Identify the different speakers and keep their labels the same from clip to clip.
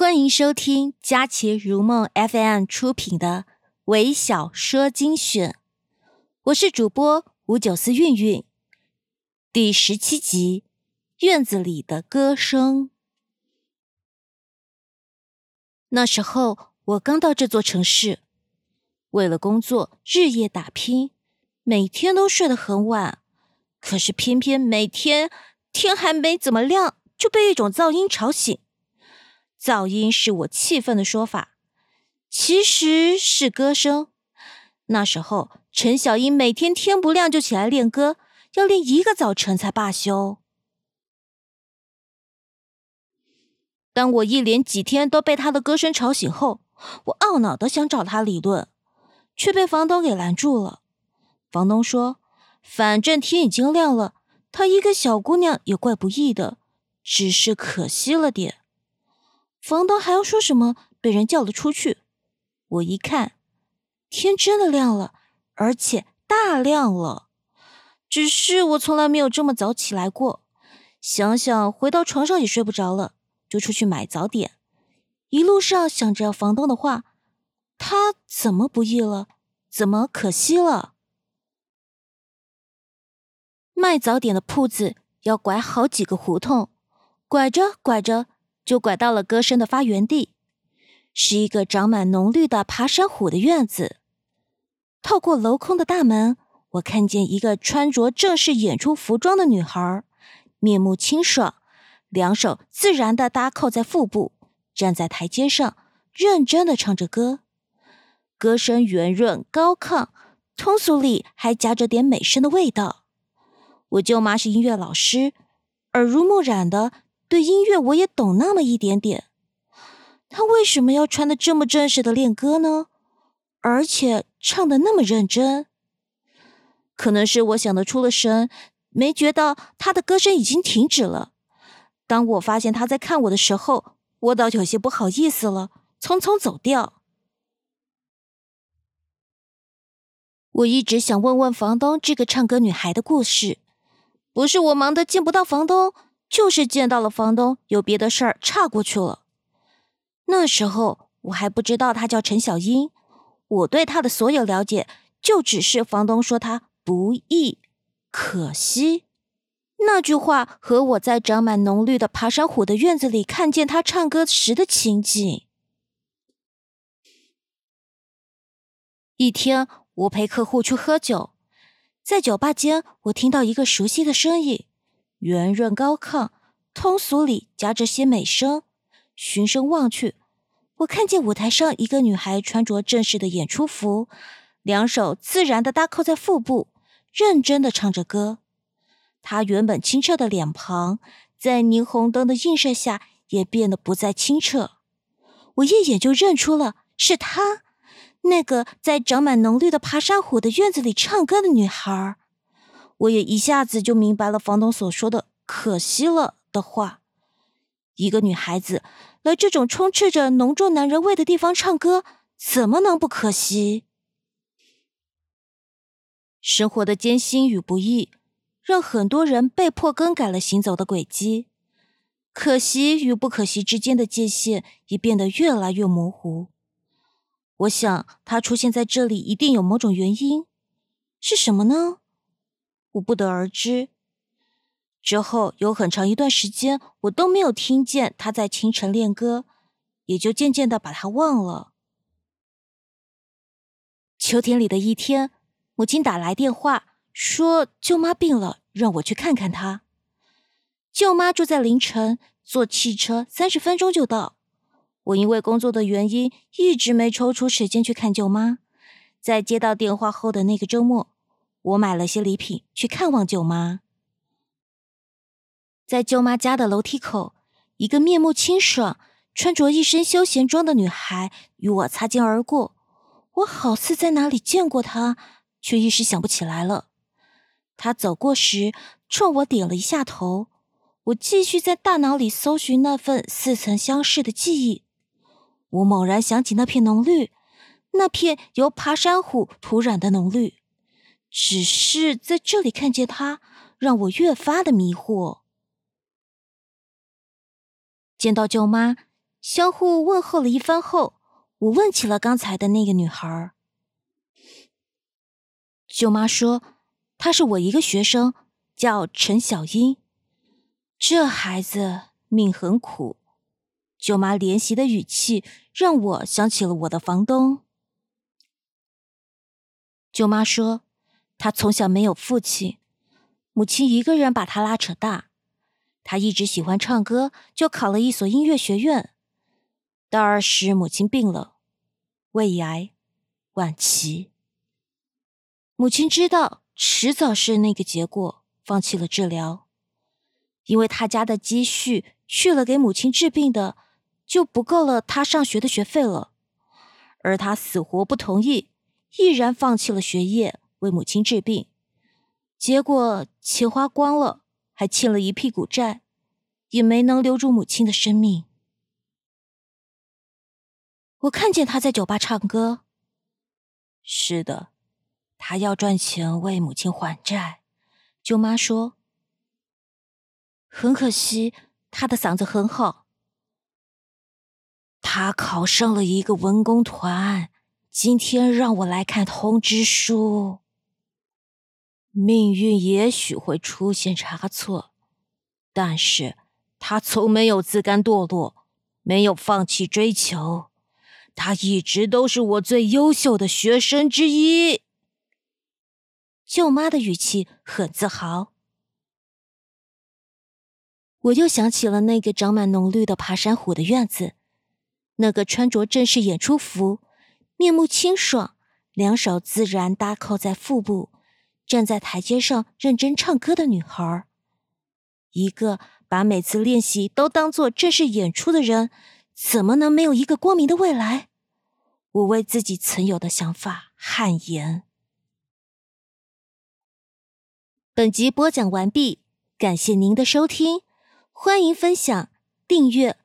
Speaker 1: 欢迎收听佳琪如梦 FM 出品的《微小说精选》，我是主播五九四韵韵，第十七集《院子里的歌声》。那时候我刚到这座城市，为了工作日夜打拼，每天都睡得很晚。可是偏偏每天天还没怎么亮，就被一种噪音吵醒。噪音是我气愤的说法，其实是歌声。那时候，陈小英每天天不亮就起来练歌，要练一个早晨才罢休。当我一连几天都被他的歌声吵醒后，我懊恼的想找他理论，却被房东给拦住了。房东说：“反正天已经亮了，她一个小姑娘也怪不易的，只是可惜了点。”房东还要说什么？被人叫了出去。我一看，天真的亮了，而且大亮了。只是我从来没有这么早起来过。想想回到床上也睡不着了，就出去买早点。一路上想着房东的话，他怎么不易了？怎么可惜了？卖早点的铺子要拐好几个胡同，拐着拐着。就拐到了歌声的发源地，是一个长满浓绿的爬山虎的院子。透过镂空的大门，我看见一个穿着正式演出服装的女孩，面目清爽，两手自然的搭扣在腹部，站在台阶上，认真的唱着歌。歌声圆润高亢，通俗里还夹着点美声的味道。我舅妈是音乐老师，耳濡目染的。对音乐我也懂那么一点点，他为什么要穿的这么正式的练歌呢？而且唱的那么认真？可能是我想的出了神，没觉到他的歌声已经停止了。当我发现他在看我的时候，我倒有些不好意思了，匆匆走掉。我一直想问问房东这个唱歌女孩的故事，不是我忙得见不到房东。就是见到了房东，有别的事儿岔过去了。那时候我还不知道他叫陈小英，我对他的所有了解就只是房东说他不易，可惜那句话和我在长满浓绿的爬山虎的院子里看见他唱歌时的情景。一天，我陪客户去喝酒，在酒吧间，我听到一个熟悉的声音。圆润高亢，通俗里夹着些美声。循声望去，我看见舞台上一个女孩穿着正式的演出服，两手自然的搭扣在腹部，认真的唱着歌。她原本清澈的脸庞，在霓虹灯的映射下也变得不再清澈。我一眼就认出了是她，那个在长满浓绿的爬山虎的院子里唱歌的女孩。我也一下子就明白了房东所说的“可惜了”的话。一个女孩子来这种充斥着浓重男人味的地方唱歌，怎么能不可惜？生活的艰辛与不易，让很多人被迫更改了行走的轨迹。可惜与不可惜之间的界限也变得越来越模糊。我想，他出现在这里一定有某种原因，是什么呢？我不得而知。之后有很长一段时间，我都没有听见他在清晨练歌，也就渐渐的把他忘了。秋天里的一天，母亲打来电话说舅妈病了，让我去看看她。舅妈住在凌晨，坐汽车三十分钟就到。我因为工作的原因，一直没抽出时间去看舅妈。在接到电话后的那个周末。我买了些礼品去看望舅妈，在舅妈家的楼梯口，一个面目清爽、穿着一身休闲装的女孩与我擦肩而过。我好似在哪里见过她，却一时想不起来了。她走过时，冲我点了一下头。我继续在大脑里搜寻那份似曾相识的记忆。我猛然想起那片浓绿，那片由爬山虎涂染的浓绿。只是在这里看见他，让我越发的迷惑。见到舅妈，相互问候了一番后，我问起了刚才的那个女孩。舅妈说，她是我一个学生，叫陈小英。这孩子命很苦。舅妈怜惜的语气让我想起了我的房东。舅妈说，他从小没有父亲，母亲一个人把他拉扯大。他一直喜欢唱歌，就考了一所音乐学院。大二时，母亲病了，胃癌晚期。母亲知道迟早是那个结果，放弃了治疗。因为他家的积蓄去了给母亲治病的，就不够了他上学的学费了。而他死活不同意，毅然放弃了学业为母亲治病。结果钱花光了，还欠了一屁股债，也没能留住母亲的生命。我看见他在酒吧唱歌。是的，他要赚钱为母亲还债。舅妈说：“很可惜，他的嗓子很好。他考上了一个文工团，今天让我来看通知书。命运也许会出现差错，但是他从没有自甘堕落，没有放弃追求。”他一直都是我最优秀的学生之一。舅妈的语气很自豪。我又想起了那个长满浓绿的爬山虎的院子，那个穿着正式演出服、面目清爽、两手自然搭扣在腹部、站在台阶上认真唱歌的女孩，一个把每次练习都当做正式演出的人。怎么能没有一个光明的未来？我为自己曾有的想法汗颜。本集播讲完毕，感谢您的收听，欢迎分享、订阅，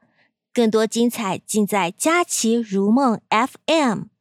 Speaker 1: 更多精彩尽在佳琪如梦 FM。